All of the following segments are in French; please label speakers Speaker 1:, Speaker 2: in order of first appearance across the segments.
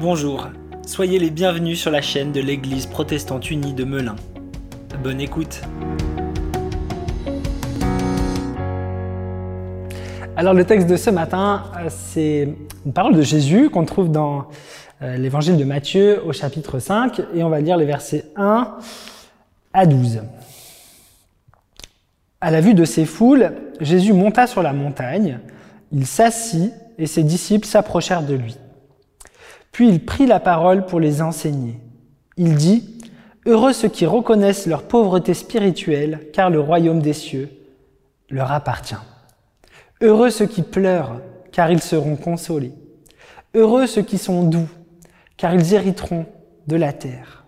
Speaker 1: Bonjour, soyez les bienvenus sur la chaîne de l'Église protestante unie de Melun. Bonne écoute.
Speaker 2: Alors le texte de ce matin, euh, c'est une parole de Jésus qu'on trouve dans euh, l'évangile de Matthieu au chapitre 5 et on va lire les versets 1 à 12. À la vue de ces foules, Jésus monta sur la montagne, il s'assit et ses disciples s'approchèrent de lui. Puis il prit la parole pour les enseigner. Il dit, Heureux ceux qui reconnaissent leur pauvreté spirituelle, car le royaume des cieux leur appartient. Heureux ceux qui pleurent, car ils seront consolés. Heureux ceux qui sont doux, car ils hériteront de la terre.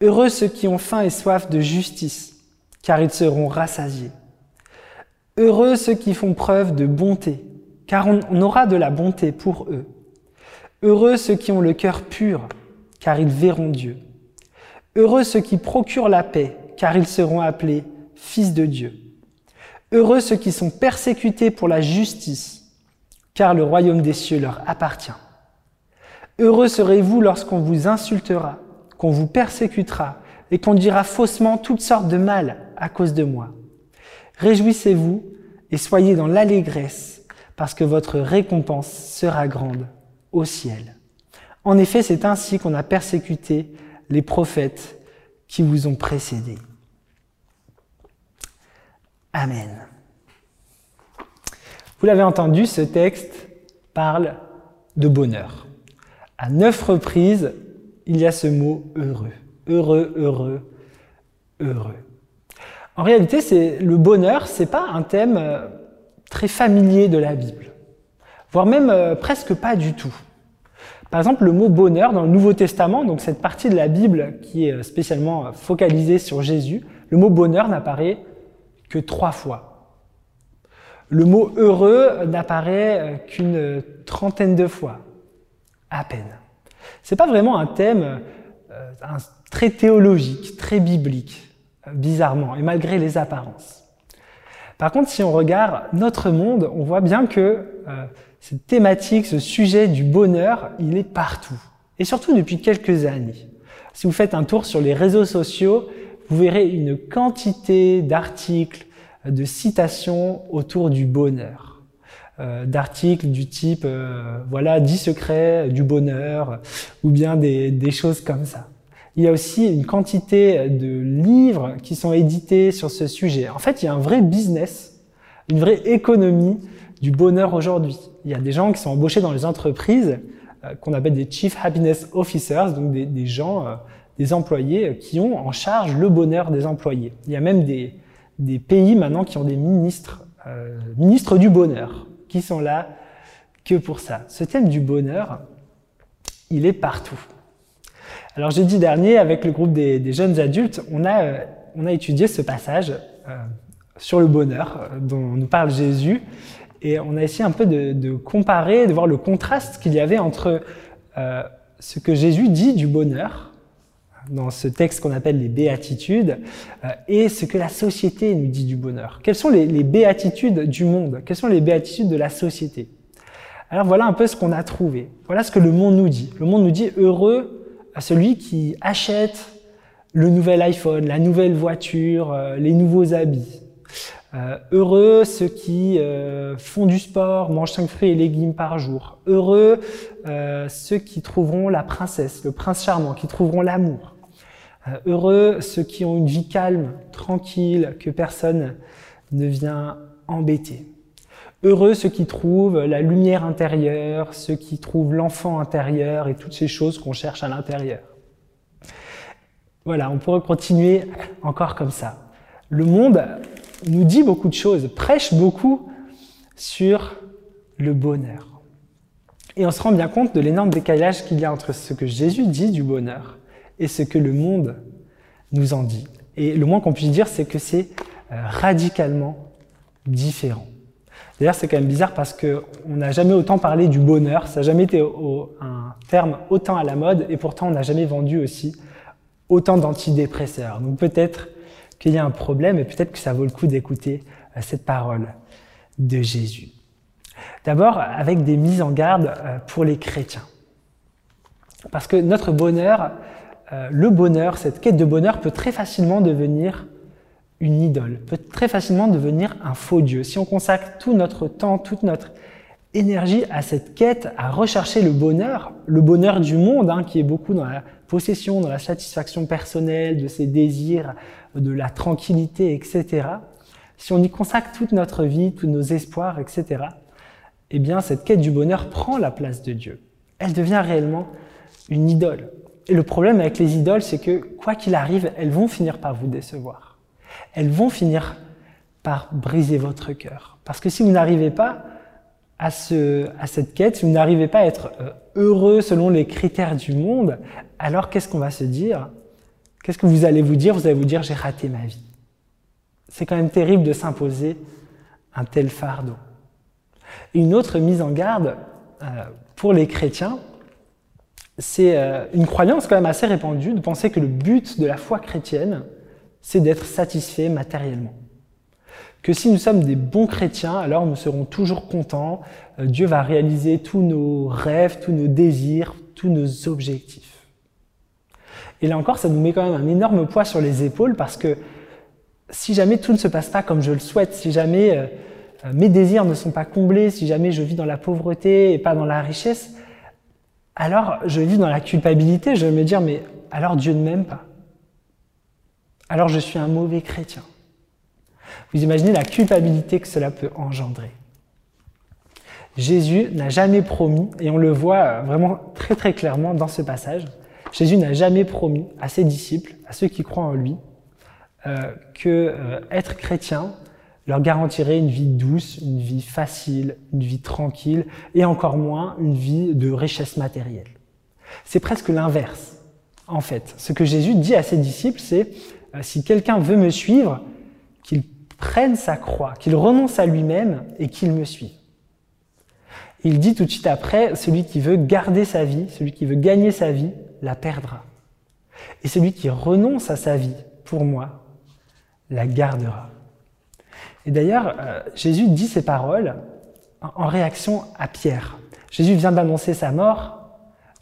Speaker 2: Heureux ceux qui ont faim et soif de justice, car ils seront rassasiés. Heureux ceux qui font preuve de bonté, car on aura de la bonté pour eux. Heureux ceux qui ont le cœur pur, car ils verront Dieu. Heureux ceux qui procurent la paix, car ils seront appelés fils de Dieu. Heureux ceux qui sont persécutés pour la justice, car le royaume des cieux leur appartient. Heureux serez-vous lorsqu'on vous insultera, qu'on vous persécutera et qu'on dira faussement toutes sortes de mal à cause de moi. Réjouissez-vous et soyez dans l'allégresse, parce que votre récompense sera grande au ciel. En effet, c'est ainsi qu'on a persécuté les prophètes qui vous ont précédés. Amen. Vous l'avez entendu, ce texte parle de bonheur. À neuf reprises, il y a ce mot heureux. Heureux, heureux, heureux. En réalité, le bonheur, c'est pas un thème euh, très familier de la Bible, voire même euh, presque pas du tout. Par exemple, le mot bonheur dans le Nouveau Testament, donc cette partie de la Bible qui est euh, spécialement focalisée sur Jésus, le mot bonheur n'apparaît que trois fois. Le mot heureux n'apparaît qu'une trentaine de fois, à peine. C'est pas vraiment un thème très théologique, très biblique bizarrement, et malgré les apparences. Par contre, si on regarde notre monde, on voit bien que euh, cette thématique, ce sujet du bonheur, il est partout. Et surtout depuis quelques années. Si vous faites un tour sur les réseaux sociaux, vous verrez une quantité d'articles, de citations autour du bonheur. Euh, d'articles du type, euh, voilà, 10 secrets du bonheur, ou bien des choses comme ça il y a aussi une quantité de livres qui sont édités sur ce sujet. En fait, il y a un vrai business, une vraie économie du bonheur aujourd'hui. Il y a des gens qui sont embauchés dans les entreprises euh, qu'on appelle des Chief Happiness Officers, donc des, gens, euh, des employés qui ont en charge le bonheur des employés. Il y a même des, pays maintenant qui ont des ministres, euh, ministres du bonheur, qui sont là que pour ça. Ce thème du bonheur, il est partout. Alors jeudi dernier, avec le groupe des, jeunes adultes, on a, euh, on a étudié ce passage euh, sur le bonheur euh, dont nous parle Jésus. Et on a essayé un peu de, comparer, de voir le contraste qu'il y avait entre ce que Jésus dit du bonheur dans ce texte qu'on appelle les béatitudes et ce que la société nous dit du bonheur. Quelles sont les béatitudes du monde? Quelles sont les béatitudes de la société? Alors voilà un peu ce qu'on a trouvé. Voilà ce que le monde nous dit. Le monde nous dit heureux à celui qui achète le nouvel iPhone, la nouvelle voiture, euh, les nouveaux habits. Euh, heureux ceux qui euh, font du sport, mangent 5 fruits et légumes par jour. Heureux ceux qui trouveront la princesse, le prince charmant, qui trouveront l'amour. heureux ceux qui ont une vie calme, tranquille, que personne ne vient embêter. Heureux ceux qui trouvent la lumière intérieure, ceux qui trouvent l'enfant intérieur et toutes ces choses qu'on cherche à l'intérieur. Voilà, on pourrait continuer encore comme ça. Le monde nous dit beaucoup de choses, prêche beaucoup sur le bonheur. Et on se rend bien compte de l'énorme décalage qu'il y a entre ce que Jésus dit du bonheur et ce que le monde nous en dit. Et le moins qu'on puisse dire, c'est que c'est euh, radicalement différent. D'ailleurs, c'est quand même bizarre parce qu'on n'a jamais autant parlé du bonheur, ça n'a jamais été un terme autant à la mode, et pourtant on n'a jamais vendu aussi autant d'antidépresseurs. Donc peut-être qu'il y a un problème, et peut-être que ça vaut le coup d'écouter euh, cette parole de Jésus. D'abord avec des mises en garde euh, pour les chrétiens. Parce que notre bonheur, euh, le bonheur, cette quête de bonheur peut très facilement devenir une idole, peut très facilement devenir un faux Dieu. Si on consacre tout notre temps, toute notre énergie à cette quête, à rechercher le bonheur, le bonheur du monde, hein, qui est beaucoup dans la possession, dans la satisfaction personnelle, de ses désirs, de la tranquillité, etc. Si on y consacre toute notre vie, tous nos espoirs, etc., eh bien, cette quête du bonheur prend la place de Dieu. Elle devient réellement une idole. Et le problème avec les idoles, c'est que, quoi qu'il arrive, elles vont finir par vous décevoir. Elles vont finir par briser votre cœur. Parce que si vous n'arrivez pas à, ce, à cette quête, si vous n'arrivez pas à être euh, heureux selon les critères du monde, alors qu'est-ce qu'on va se dire? Qu'est-ce que vous allez vous dire? Vous allez vous dire j'ai raté ma vie. C'est quand même terrible de s'imposer un tel fardeau. Une autre mise en garde euh, pour les chrétiens, c'est euh, une croyance quand même assez répandue de penser que le but de la foi chrétienne, c'est d'être satisfait matériellement que si nous sommes des bons chrétiens, alors nous serons toujours contents, euh, Dieu va réaliser tous nos rêves, tous nos désirs, tous nos objectifs. Et là encore, ça nous met quand même un énorme poids sur les épaules parce que si jamais tout ne se passe pas comme je le souhaite, si jamais euh, euh, mes désirs ne sont pas comblés, si jamais je vis dans la pauvreté et pas dans la richesse, alors je vis dans la culpabilité, je vais me dire, mais alors Dieu ne m'aime pas. Alors je suis un mauvais chrétien. Vous imaginez la culpabilité que cela peut engendrer. Jésus n'a jamais promis, et on le voit euh, vraiment très très clairement dans ce passage, Jésus n'a jamais promis à ses disciples, à ceux qui croient en lui, euh, que euh, être chrétien leur garantirait une vie douce, une vie facile, une vie tranquille, et encore moins une vie de richesse matérielle. C'est presque l'inverse, en fait. Ce que Jésus dit à ses disciples, c'est si quelqu'un veut me suivre, qu'il prenne sa croix, qu'il renonce à lui-même et qu'il me suive. Il dit tout de suite après, celui qui veut garder sa vie, celui qui veut gagner sa vie, la perdra. Et celui qui renonce à sa vie pour moi, la gardera. Et d'ailleurs, euh, Jésus dit ces paroles en réaction à Pierre. Jésus vient d'annoncer sa mort,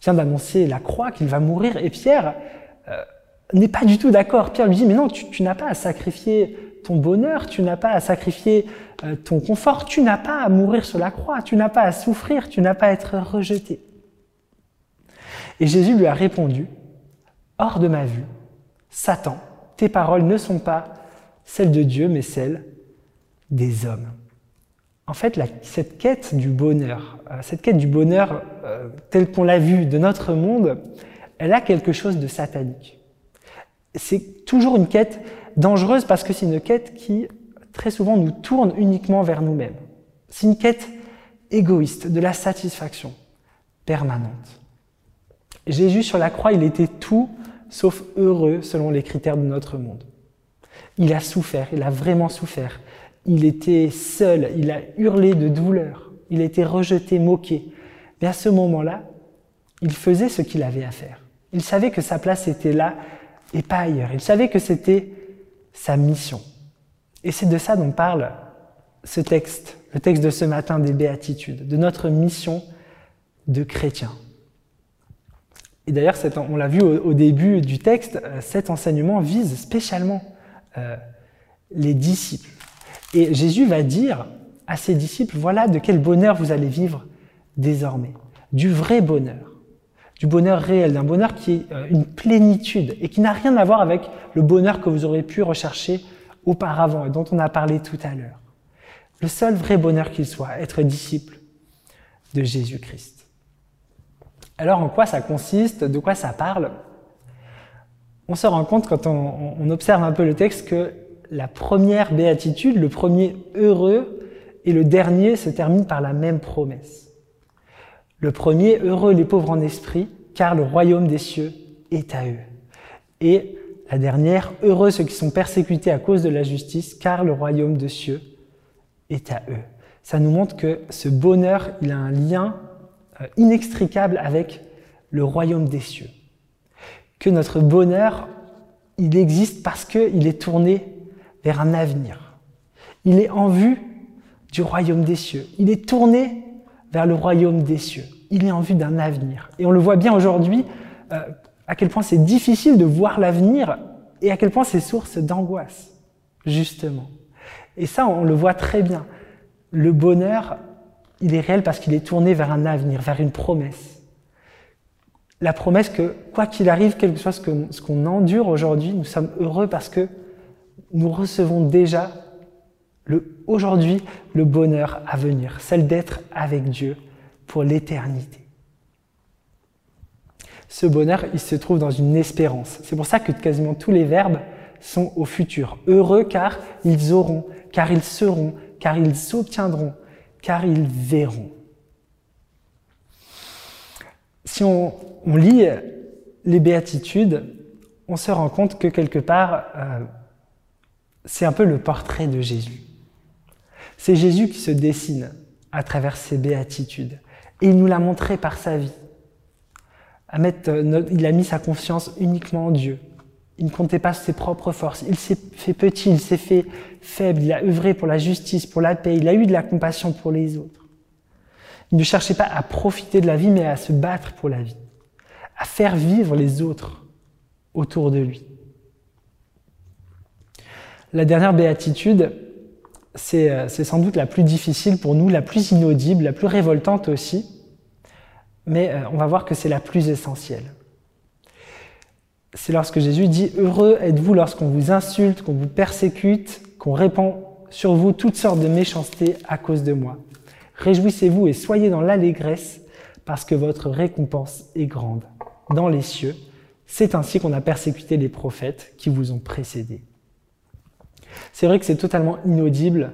Speaker 2: vient d'annoncer la croix, qu'il va mourir, et Pierre euh, n'est pas du tout d'accord. Pierre lui dit, mais non, tu, n'as pas à sacrifier ton bonheur, tu n'as pas à sacrifier euh, ton confort, tu n'as pas à mourir sur la croix, tu n'as pas à souffrir, tu n'as pas à être rejeté. Et Jésus lui a répondu, Hors de ma vue, Satan, tes paroles ne sont pas celles de Dieu, mais celles des hommes. En fait, cette quête du bonheur, euh, cette quête du bonheur euh, telle qu'on l'a vu de notre monde, elle a quelque chose de satanique. C'est toujours une quête dangereuse parce que c'est une quête qui très souvent nous tourne uniquement vers nous-mêmes. C'est une quête égoïste, de la satisfaction permanente. Jésus sur la croix, il était tout sauf heureux selon les critères de notre monde. Il a souffert, il a vraiment souffert. Il était seul, il a hurlé de douleur, il a été rejeté, moqué. Mais à ce moment-là, il faisait ce qu'il avait à faire. Il savait que sa place était là et pas ailleurs. Il savait que c'était sa mission. Et c'est de ça dont parle ce texte, le texte de ce matin des béatitudes, de notre mission de chrétien. Et d'ailleurs, on l'a vu au, début du texte, euh, cet enseignement vise spécialement euh, les disciples. Et Jésus va dire à ses disciples, voilà de quel bonheur vous allez vivre désormais. Du vrai bonheur du bonheur réel, d'un bonheur qui est euh, une plénitude et qui n'a rien à voir avec le bonheur que vous aurez pu rechercher auparavant et dont on a parlé tout à l'heure. Le seul vrai bonheur qu'il soit, être disciple de Jésus-Christ. Alors en quoi ça consiste De quoi ça parle? On se rend compte quand on, on observe un peu le texte que la première béatitude, le premier heureux, et le dernier se termine par la même promesse. Le premier, heureux les pauvres en esprit, car le royaume des cieux est à eux. Et la dernière, heureux ceux qui sont persécutés à cause de la justice, car le royaume des cieux est à eux. Ça nous montre que ce bonheur, il a un lien euh, inextricable avec le royaume des cieux. Que notre bonheur, il existe parce qu'il est tourné vers un avenir. Il est en vue du royaume des cieux. Il est tourné vers le royaume des cieux. Il est en vue d'un avenir. Et on le voit bien aujourd'hui, euh, à quel point c'est difficile de voir l'avenir et à quel point c'est source d'angoisse, justement. Et ça, on le voit très bien. Le bonheur, il est réel parce qu'il est tourné vers un avenir, vers une promesse. La promesse que, quoi qu'il arrive, quel que soit ce qu'on endure aujourd'hui, nous sommes heureux parce que nous recevons déjà aujourd'hui le bonheur à venir, celle d'être avec Dieu pour l'éternité. Ce bonheur, il se trouve dans une espérance. C'est pour ça que quasiment tous les verbes sont au futur. Heureux car ils auront, car ils seront, car ils obtiendront, car ils verront. Si on, lit les béatitudes, on se rend compte que quelque part, euh, c'est un peu le portrait de Jésus. C'est Jésus qui se dessine à travers ses béatitudes. Et il nous l'a montré par sa vie. Euh, il a mis sa confiance uniquement en Dieu. Il ne comptait pas ses propres forces. Il s'est fait petit, il s'est fait faible. Il a œuvré pour la justice, pour la paix. Il a eu de la compassion pour les autres. Il ne cherchait pas à profiter de la vie, mais à se battre pour la vie. À faire vivre les autres autour de lui. La dernière béatitude, c'est sans doute la plus difficile pour nous, la plus inaudible, la plus révoltante aussi, mais euh, on va voir que c'est la plus essentielle. C'est lorsque Jésus dit Heureux êtes-vous lorsqu'on vous insulte, qu'on vous persécute, qu'on répand sur vous toutes sortes de méchancetés à cause de moi. Réjouissez-vous et soyez dans l'allégresse, parce que votre récompense est grande dans les cieux. C'est ainsi qu'on a persécuté les prophètes qui vous ont précédés. C'est vrai que c'est totalement inaudible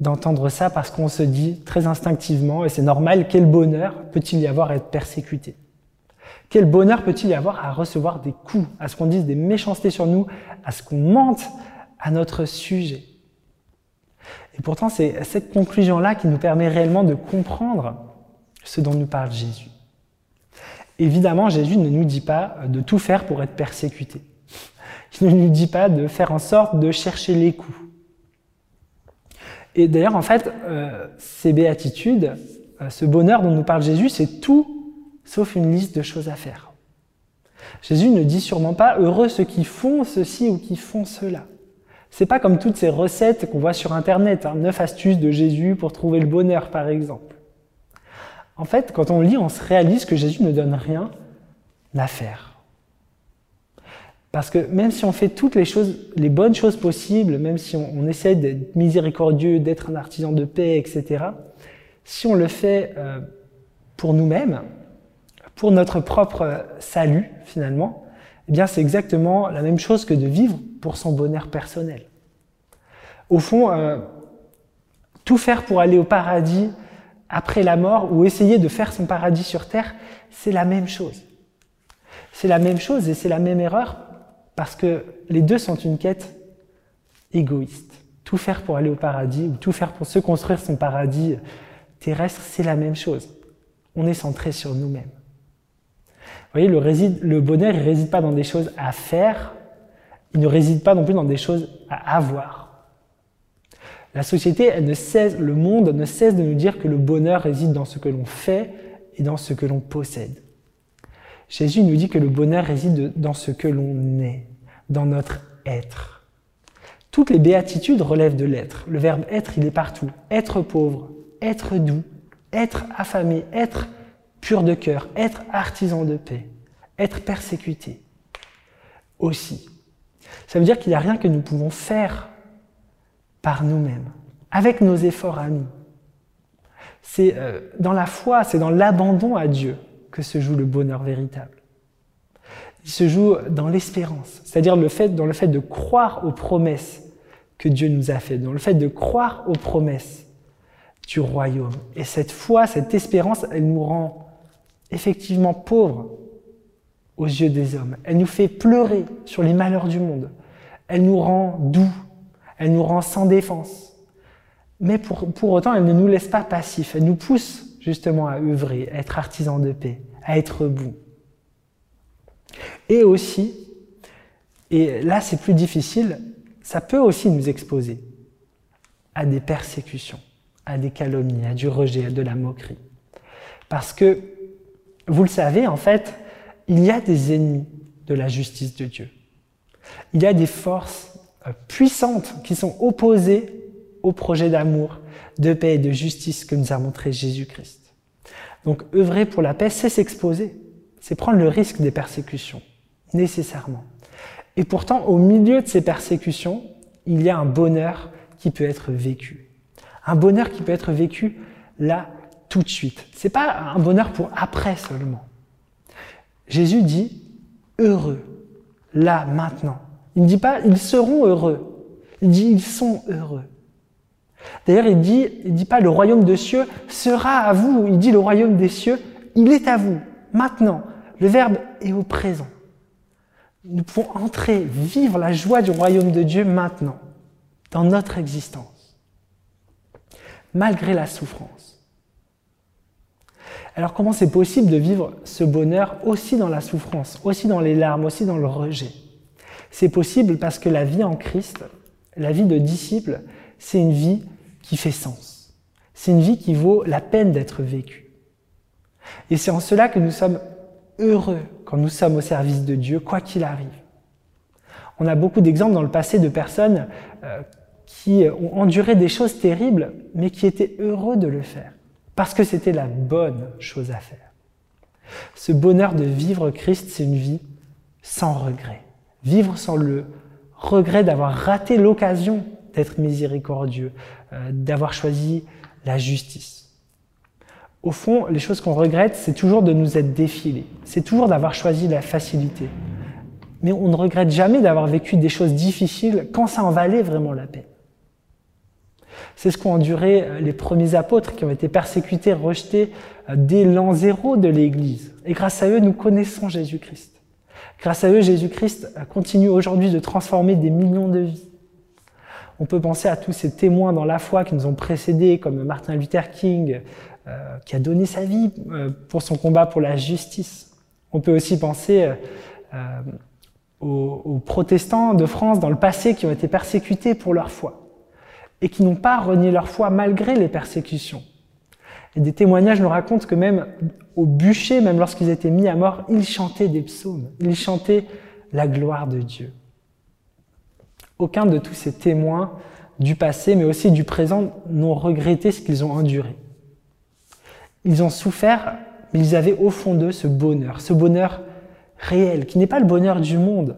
Speaker 2: d'entendre ça parce qu'on se dit très instinctivement, et c'est normal, quel bonheur peut-il y avoir à être persécuté? Quel bonheur peut-il y avoir à recevoir des coups, à ce qu'on dise des méchancetés sur nous, à ce qu'on mente à notre sujet? Et pourtant, c'est cette conclusion-là qui nous permet réellement de comprendre ce dont nous parle Jésus. Évidemment, Jésus ne nous dit pas de tout faire pour être persécuté. Il ne nous dit pas de faire en sorte de chercher les coups. Et d'ailleurs, en fait, euh, ces béatitudes, euh, ce bonheur dont nous parle Jésus, c'est tout sauf une liste de choses à faire. Jésus ne dit sûrement pas heureux ceux qui font ceci ou qui font cela. C'est pas comme toutes ces recettes qu'on voit sur Internet, hein, neuf astuces de Jésus pour trouver le bonheur, par exemple. En fait, quand on lit, on se réalise que Jésus ne donne rien à faire. Parce que même si on fait toutes les choses, les bonnes choses possibles, même si on, essaie d'être miséricordieux, d'être un artisan de paix, etc., si on le fait euh, pour nous-mêmes, pour notre propre salut finalement, eh bien c'est exactement la même chose que de vivre pour son bonheur personnel. Au fond, euh, tout faire pour aller au paradis après la mort ou essayer de faire son paradis sur terre, c'est la même chose. C'est la même chose et c'est la même erreur parce que les deux sont une quête égoïste. Tout faire pour aller au paradis ou tout faire pour se construire son paradis terrestre, c'est la même chose. On est centré sur nous-mêmes. Vous voyez, le, bonheur, ne réside pas dans des choses à faire, il ne réside pas non plus dans des choses à avoir. La société, le monde ne cesse de nous dire que le bonheur réside dans ce que l'on fait et dans ce que l'on possède. Jésus nous dit que le bonheur réside dans ce que l'on est, dans notre être. Toutes les béatitudes relèvent de l'être. Le verbe être, il est partout. Être pauvre, être doux, être affamé, être pur de cœur, être artisan de paix, être persécuté aussi. Ça veut dire qu'il n'y a rien que nous pouvons faire par nous-mêmes, avec nos efforts à nous. C'est euh, dans la foi, c'est dans l'abandon à Dieu que se joue le bonheur véritable. Il se joue dans l'espérance, c'est-à-dire le fait, dans le fait de croire aux promesses que Dieu nous a faites, dans le fait de croire aux promesses du royaume. Et cette foi, cette espérance, elle nous rend effectivement pauvres aux yeux des hommes. Elle nous fait pleurer sur les malheurs du monde. Elle nous rend doux. Elle nous rend sans défense. Mais pour, pour autant, elle ne nous laisse pas passifs. Elle nous pousse justement à œuvrer, à être artisan de paix, à être bon. Et aussi, et là c'est plus difficile, ça peut aussi nous exposer à des persécutions, à des calomnies, à du rejet, à de la moquerie. Parce que, vous le savez, en fait, il y a des ennemis de la justice de Dieu. Il y a des forces euh, puissantes qui sont opposées au projet d'amour, de paix et de justice que nous a montré Jésus-Christ. Donc œuvrer pour la paix, c'est s'exposer, c'est prendre le risque des persécutions, nécessairement. Et pourtant, au milieu de ces persécutions, il y a un bonheur qui peut être vécu. Un bonheur qui peut être vécu là, tout de suite. C'est pas un bonheur pour après seulement. Jésus dit heureux, là, maintenant. Il ne dit pas ils seront heureux. Il dit ils sont heureux. D'ailleurs, il dit, il dit pas le royaume des cieux sera à vous. Il dit le royaume des cieux, il est à vous, maintenant. Le verbe est au présent. Nous pouvons entrer, vivre la joie du royaume de Dieu maintenant, dans notre existence, malgré la souffrance. Alors comment c'est possible de vivre ce bonheur aussi dans la souffrance, aussi dans les larmes, aussi dans le rejet? C'est possible parce que la vie en Christ, la vie de disciple, c'est une vie qui fait sens. C'est une vie qui vaut la peine d'être vécue. Et c'est en cela que nous sommes heureux quand nous sommes au service de Dieu, quoi qu'il arrive. On a beaucoup d'exemples dans le passé de personnes euh, qui ont enduré des choses terribles, mais qui étaient heureux de le faire, parce que c'était la bonne chose à faire. Ce bonheur de vivre Christ, c'est une vie sans regret. Vivre sans le regret d'avoir raté l'occasion d'être miséricordieux, d'avoir choisi la justice. Au fond, les choses qu'on regrette, c'est toujours de nous être défilés, c'est toujours d'avoir choisi la facilité. Mais on ne regrette jamais d'avoir vécu des choses difficiles quand ça en valait vraiment la peine. C'est ce qu'ont enduré euh, les premiers apôtres qui ont été persécutés, rejetés euh, dès l'an zéro de l'Église. Et grâce à eux, nous connaissons Jésus-Christ. Grâce à eux, Jésus-Christ continue aujourd'hui de transformer des millions de vies. On peut penser à tous ces témoins dans la foi qui nous ont précédés, comme Martin Luther King, euh, qui a donné sa vie euh, pour son combat pour la justice. On peut aussi penser euh, aux, aux, protestants de France dans le passé qui ont été persécutés pour leur foi et qui n'ont pas renié leur foi malgré les persécutions. Et des témoignages nous racontent que même au bûcher, même lorsqu'ils étaient mis à mort, ils chantaient des psaumes, ils chantaient la gloire de Dieu. Aucun de tous ces témoins du passé, mais aussi du présent, n'ont regretté ce qu'ils ont enduré. Ils ont souffert, mais ils avaient au fond d'eux ce bonheur, ce bonheur réel, qui n'est pas le bonheur du monde.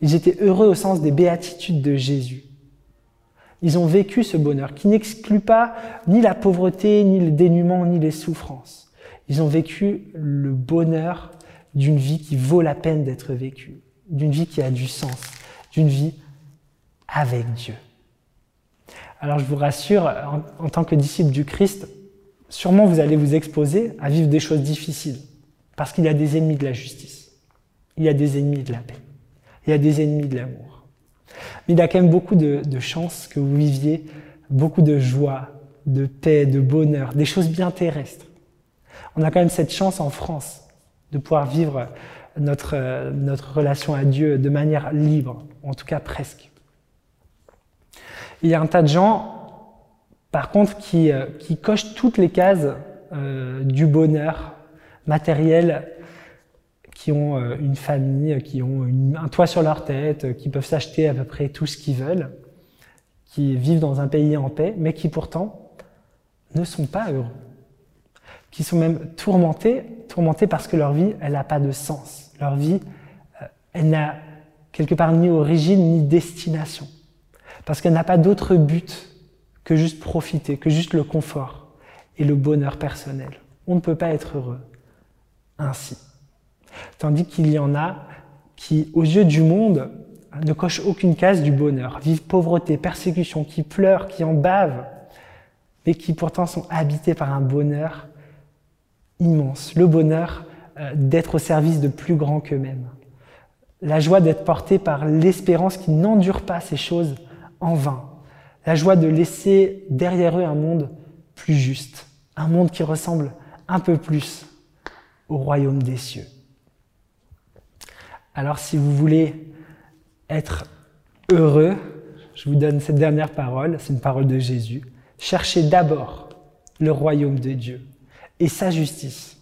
Speaker 2: Ils étaient heureux au sens des béatitudes de Jésus. Ils ont vécu ce bonheur qui n'exclut pas ni la pauvreté, ni le dénuement, ni les souffrances. Ils ont vécu le bonheur d'une vie qui vaut la peine d'être vécue, d'une vie qui a du sens, d'une vie avec Dieu. Alors je vous rassure, en, tant que disciple du Christ, sûrement vous allez vous exposer à vivre des choses difficiles, parce qu'il y a des ennemis de la justice, il y a des ennemis de la paix, il y a des ennemis de l'amour. Mais il y a quand même beaucoup de, de chances que vous viviez beaucoup de joie, de paix, de bonheur, des choses bien terrestres. On a quand même cette chance en France de pouvoir vivre notre, notre relation à Dieu de manière libre, en tout cas presque. Il y a un tas de gens, par contre, qui, euh, qui cochent toutes les cases euh, du bonheur matériel, qui ont euh, une famille, qui ont un toit sur leur tête, qui peuvent s'acheter à peu près tout ce qu'ils veulent, qui vivent dans un pays en paix, mais qui pourtant ne sont pas heureux, qui sont même tourmentés, tourmentés parce que leur vie, elle n'a pas de sens. Leur vie, elle n'a quelque part ni origine ni destination parce qu'elle n'a pas d'autre but que juste profiter, que juste le confort et le bonheur personnel. On ne peut pas être heureux ainsi. Tandis qu'il y en a qui, aux yeux du monde, ne cochent aucune case du bonheur, vivent pauvreté, persécution, qui pleurent, qui en bavent, mais qui pourtant sont habités par un bonheur immense, le bonheur euh, d'être au service de plus grands qu'eux-mêmes, la joie d'être porté par l'espérance qui n'endure pas ces choses en vain. La joie de laisser derrière eux un monde plus juste, un monde qui ressemble un peu plus au royaume des cieux. Alors si vous voulez être heureux, je vous donne cette dernière parole, c'est une parole de Jésus. Cherchez d'abord le royaume de Dieu et sa justice.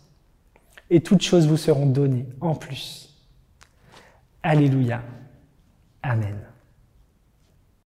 Speaker 2: Et toutes choses vous seront données en plus. Alléluia. Amen.